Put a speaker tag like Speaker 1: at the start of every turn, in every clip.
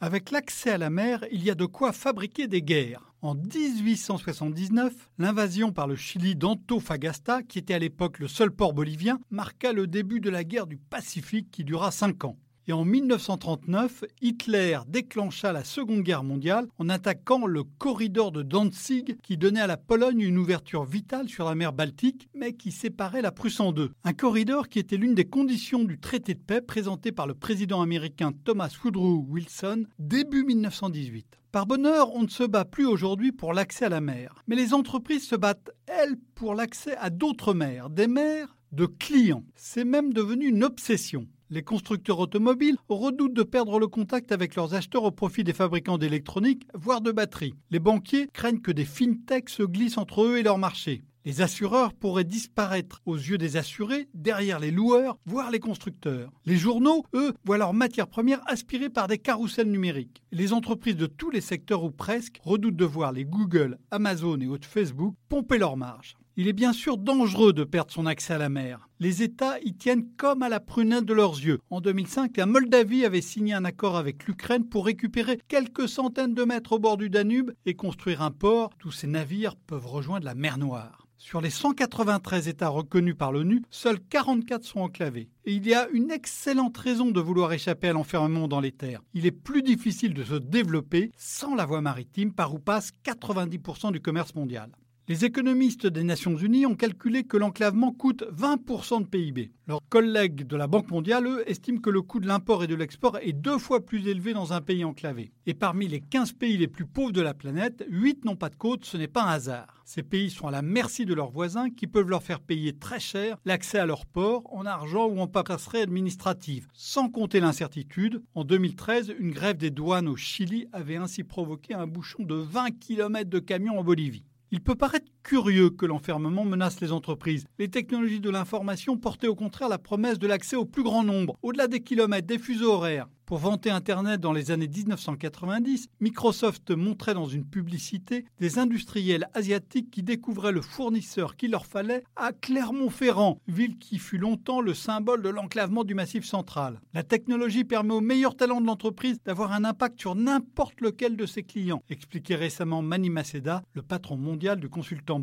Speaker 1: Avec l'accès à la mer, il y a de quoi fabriquer des guerres. En 1879, l'invasion par le Chili d'Antofagasta, qui était à l'époque le seul port bolivien, marqua le début de la guerre du Pacifique qui dura cinq ans. Et en 1939, Hitler déclencha la Seconde Guerre mondiale en attaquant le corridor de Danzig qui donnait à la Pologne une ouverture vitale sur la mer Baltique, mais qui séparait la Prusse en deux. Un corridor qui était l'une des conditions du traité de paix présenté par le président américain Thomas Woodrow Wilson début 1918. Par bonheur, on ne se bat plus aujourd'hui pour l'accès à la mer, mais les entreprises se battent, elles, pour l'accès à d'autres mers, des mers de clients. C'est même devenu une obsession. Les constructeurs automobiles redoutent de perdre le contact avec leurs acheteurs au profit des fabricants d'électronique, voire de batteries. Les banquiers craignent que des fintechs se glissent entre eux et leur marché. Les assureurs pourraient disparaître aux yeux des assurés, derrière les loueurs, voire les constructeurs. Les journaux, eux, voient leurs matières premières aspirées par des carousels numériques. Les entreprises de tous les secteurs ou presque redoutent de voir les Google, Amazon et autres Facebook pomper leurs marges. Il est bien sûr dangereux de perdre son accès à la mer. Les États y tiennent comme à la prunelle de leurs yeux. En 2005, la Moldavie avait signé un accord avec l'Ukraine pour récupérer quelques centaines de mètres au bord du Danube et construire un port. Tous ces navires peuvent rejoindre la mer Noire. Sur les 193 États reconnus par l'ONU, seuls 44 sont enclavés. Et il y a une excellente raison de vouloir échapper à l'enfermement dans les terres. Il est plus difficile de se développer sans la voie maritime par où passe 90% du commerce mondial. Les économistes des Nations Unies ont calculé que l'enclavement coûte 20% de PIB. Leurs collègues de la Banque mondiale, eux, estiment que le coût de l'import et de l'export est deux fois plus élevé dans un pays enclavé. Et parmi les 15 pays les plus pauvres de la planète, 8 n'ont pas de côte, ce n'est pas un hasard. Ces pays sont à la merci de leurs voisins qui peuvent leur faire payer très cher l'accès à leurs ports en argent ou en paperasserie administrative. Sans compter l'incertitude, en 2013, une grève des douanes au Chili avait ainsi provoqué un bouchon de 20 km de camions en Bolivie. Il peut paraître curieux que l'enfermement menace les entreprises. Les technologies de l'information portaient au contraire la promesse de l'accès au plus grand nombre, au-delà des kilomètres, des fuseaux horaires. Pour vanter Internet dans les années 1990, Microsoft montrait dans une publicité des industriels asiatiques qui découvraient le fournisseur qu'il leur fallait à Clermont-Ferrand, ville qui fut longtemps le symbole de l'enclavement du Massif central. La technologie permet aux meilleurs talents de l'entreprise d'avoir un impact sur n'importe lequel de ses clients, expliquait récemment Mani Maceda, le patron mondial du consultant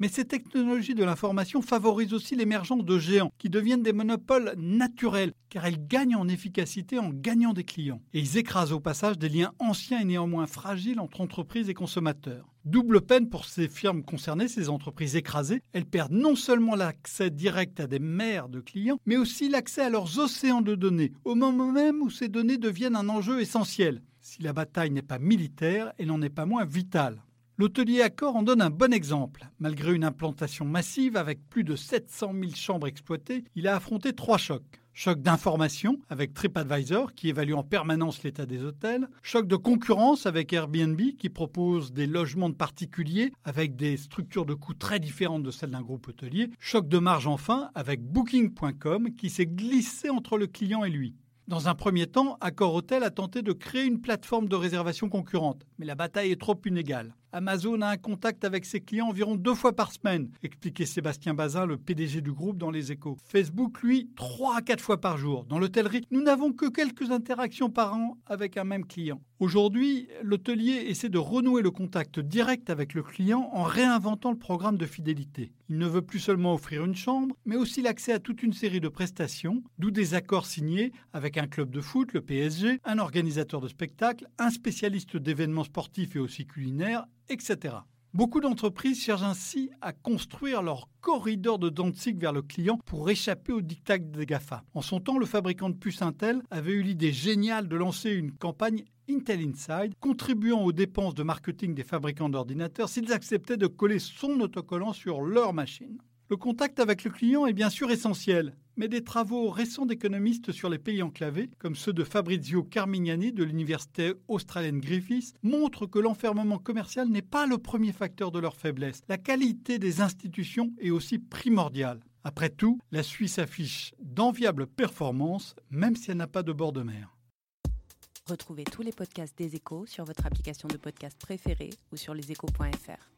Speaker 1: Mais ces technologies de l'information favorisent aussi l'émergence de géants qui deviennent des monopoles naturels car elles gagnent en efficacité en gagnant des clients. Et ils écrasent au passage des liens anciens et néanmoins fragiles entre entreprises et consommateurs. Double peine pour ces firmes concernées, ces entreprises écrasées. Elles perdent non seulement l'accès direct à des mers de clients, mais aussi l'accès à leurs océans de données, au moment même où ces données deviennent un enjeu essentiel. Si la bataille n'est pas militaire, elle n'en est pas moins vitale. L'hôtelier Accor en donne un bon exemple. Malgré une implantation massive avec plus de 700 000 chambres exploitées, il a affronté trois chocs. Choc d'information avec TripAdvisor qui évalue en permanence l'état des hôtels. Choc de concurrence avec Airbnb qui propose des logements de particuliers avec des structures de coûts très différentes de celles d'un groupe hôtelier. Choc de marge enfin avec Booking.com qui s'est glissé entre le client et lui. Dans un premier temps, Accor Hotel a tenté de créer une plateforme de réservation concurrente, mais la bataille est trop inégale. Amazon a un contact avec ses clients environ deux fois par semaine, expliquait Sébastien Bazin, le PDG du groupe dans les échos. Facebook, lui, trois à quatre fois par jour. Dans l'hôtellerie, nous n'avons que quelques interactions par an avec un même client. Aujourd'hui, l'hôtelier essaie de renouer le contact direct avec le client en réinventant le programme de fidélité. Il ne veut plus seulement offrir une chambre, mais aussi l'accès à toute une série de prestations, d'où des accords signés avec un club de foot, le PSG, un organisateur de spectacles, un spécialiste d'événements sportifs et aussi culinaires, etc. Beaucoup d'entreprises cherchent ainsi à construire leur corridor de Danzig vers le client pour échapper au diktat des GAFA. En son temps, le fabricant de puces Intel avait eu l'idée géniale de lancer une campagne Intel Inside, contribuant aux dépenses de marketing des fabricants d'ordinateurs s'ils acceptaient de coller son autocollant sur leur machine. Le contact avec le client est bien sûr essentiel, mais des travaux récents d'économistes sur les pays enclavés, comme ceux de Fabrizio Carmignani de l'université australienne Griffith, montrent que l'enfermement commercial n'est pas le premier facteur de leur faiblesse. La qualité des institutions est aussi primordiale. Après tout, la Suisse affiche d'enviables performances, même si elle n'a pas de bord de mer.
Speaker 2: Retrouvez tous les podcasts des échos sur votre application de podcast préférée ou sur leséchos.fr.